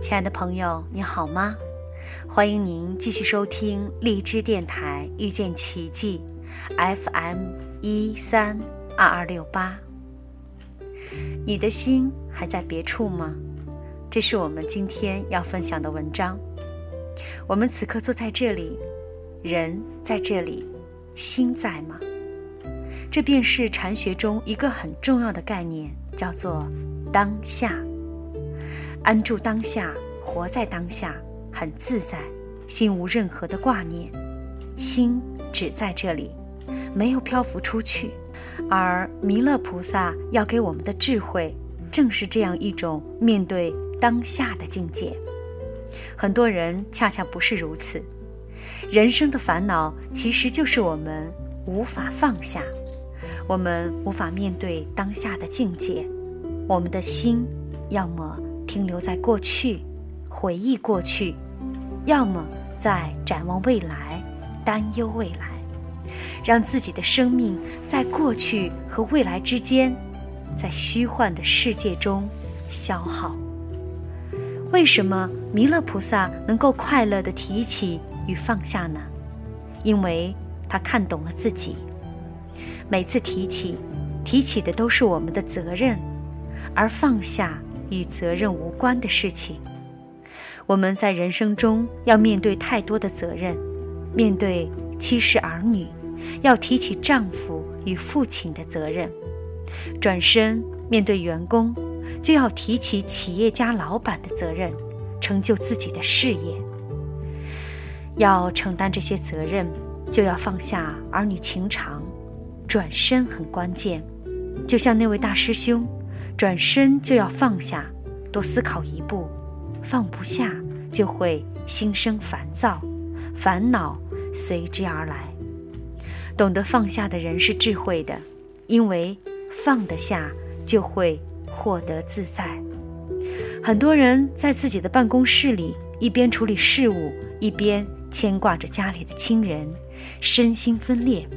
亲爱的朋友，你好吗？欢迎您继续收听荔枝电台遇见奇迹 FM 一三二二六八。你的心还在别处吗？这是我们今天要分享的文章。我们此刻坐在这里，人在这里，心在吗？这便是禅学中一个很重要的概念，叫做当下。安住当下，活在当下，很自在，心无任何的挂念，心只在这里，没有漂浮出去。而弥勒菩萨要给我们的智慧，正是这样一种面对当下的境界。很多人恰恰不是如此，人生的烦恼其实就是我们无法放下，我们无法面对当下的境界，我们的心要么。停留在过去，回忆过去，要么在展望未来，担忧未来，让自己的生命在过去和未来之间，在虚幻的世界中消耗。为什么弥勒菩萨能够快乐地提起与放下呢？因为他看懂了自己。每次提起，提起的都是我们的责任，而放下。与责任无关的事情，我们在人生中要面对太多的责任，面对妻室儿女，要提起丈夫与父亲的责任；转身面对员工，就要提起企业家老板的责任，成就自己的事业。要承担这些责任，就要放下儿女情长，转身很关键。就像那位大师兄。转身就要放下，多思考一步，放不下就会心生烦躁，烦恼随之而来。懂得放下的人是智慧的，因为放得下就会获得自在。很多人在自己的办公室里，一边处理事务，一边牵挂着家里的亲人，身心分裂，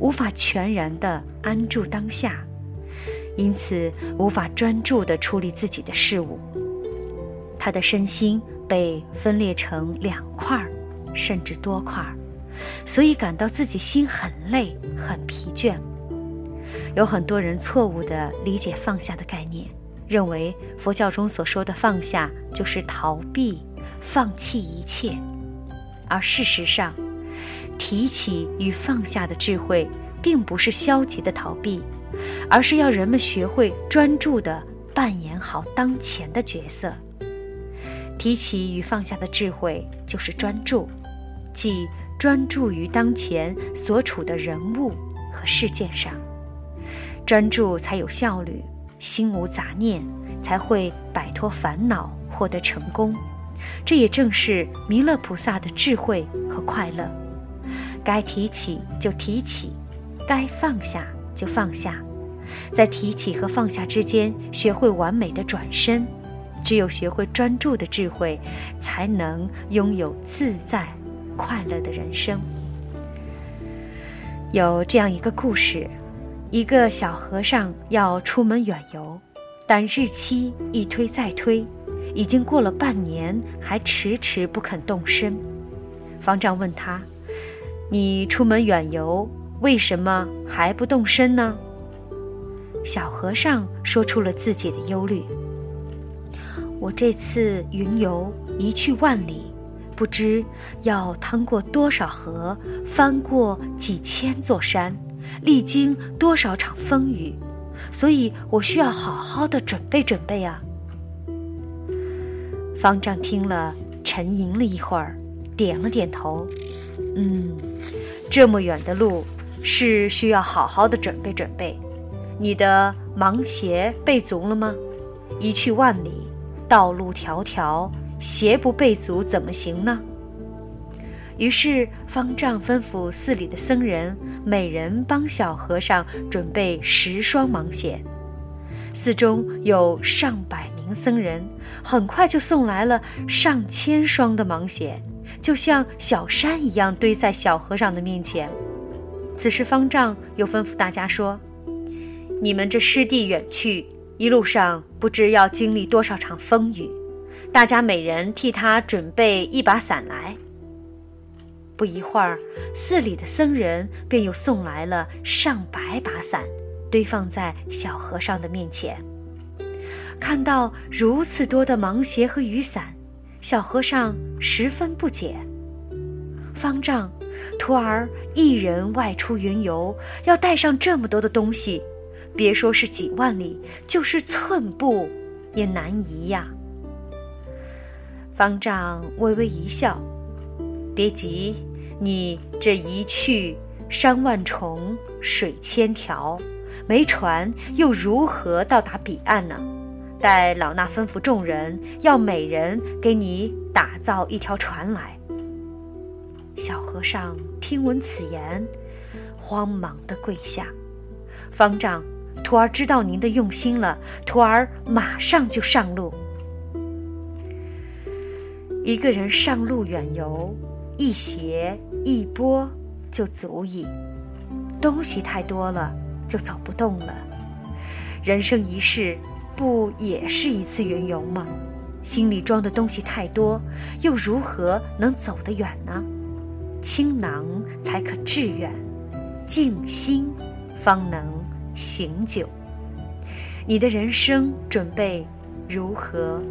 无法全然的安住当下。因此，无法专注地处理自己的事物。他的身心被分裂成两块儿，甚至多块儿，所以感到自己心很累、很疲倦。有很多人错误地理解放下的概念，认为佛教中所说的放下就是逃避、放弃一切，而事实上，提起与放下的智慧，并不是消极的逃避。而是要人们学会专注地扮演好当前的角色。提起与放下的智慧，就是专注，即专注于当前所处的人物和事件上。专注才有效率，心无杂念，才会摆脱烦恼，获得成功。这也正是弥勒菩萨的智慧和快乐。该提起就提起，该放下就放下。在提起和放下之间，学会完美的转身。只有学会专注的智慧，才能拥有自在、快乐的人生。有这样一个故事：一个小和尚要出门远游，但日期一推再推，已经过了半年，还迟迟不肯动身。方丈问他：“你出门远游，为什么还不动身呢？”小和尚说出了自己的忧虑：“我这次云游一去万里，不知要趟过多少河，翻过几千座山，历经多少场风雨，所以我需要好好的准备准备啊。”方丈听了，沉吟了一会儿，点了点头：“嗯，这么远的路，是需要好好的准备准备。”你的芒鞋备足了吗？一去万里，道路迢迢，鞋不备足怎么行呢？于是方丈吩咐寺里的僧人，每人帮小和尚准备十双芒鞋。寺中有上百名僧人，很快就送来了上千双的芒鞋，就像小山一样堆在小和尚的面前。此时方丈又吩咐大家说。你们这师弟远去，一路上不知要经历多少场风雨，大家每人替他准备一把伞来。不一会儿，寺里的僧人便又送来了上百把伞，堆放在小和尚的面前。看到如此多的芒鞋和雨伞，小和尚十分不解。方丈，徒儿一人外出云游，要带上这么多的东西，别说是几万里，就是寸步也难移呀。方丈微微一笑：“别急，你这一去山万重，水千条，没船又如何到达彼岸呢？待老衲吩咐众人，要每人给你打造一条船来。”小和尚听闻此言，慌忙的跪下：“方丈，徒儿知道您的用心了，徒儿马上就上路。”一个人上路远游，一鞋一钵就足矣。东西太多了，就走不动了。人生一世，不也是一次云游吗？心里装的东西太多，又如何能走得远呢？倾囊才可致远，静心方能醒酒。你的人生准备如何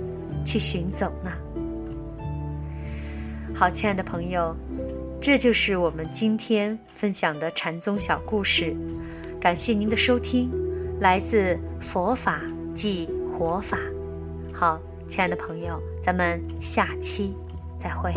去寻走呢？好，亲爱的朋友，这就是我们今天分享的禅宗小故事。感谢您的收听，来自佛法即活法。好，亲爱的朋友，咱们下期再会。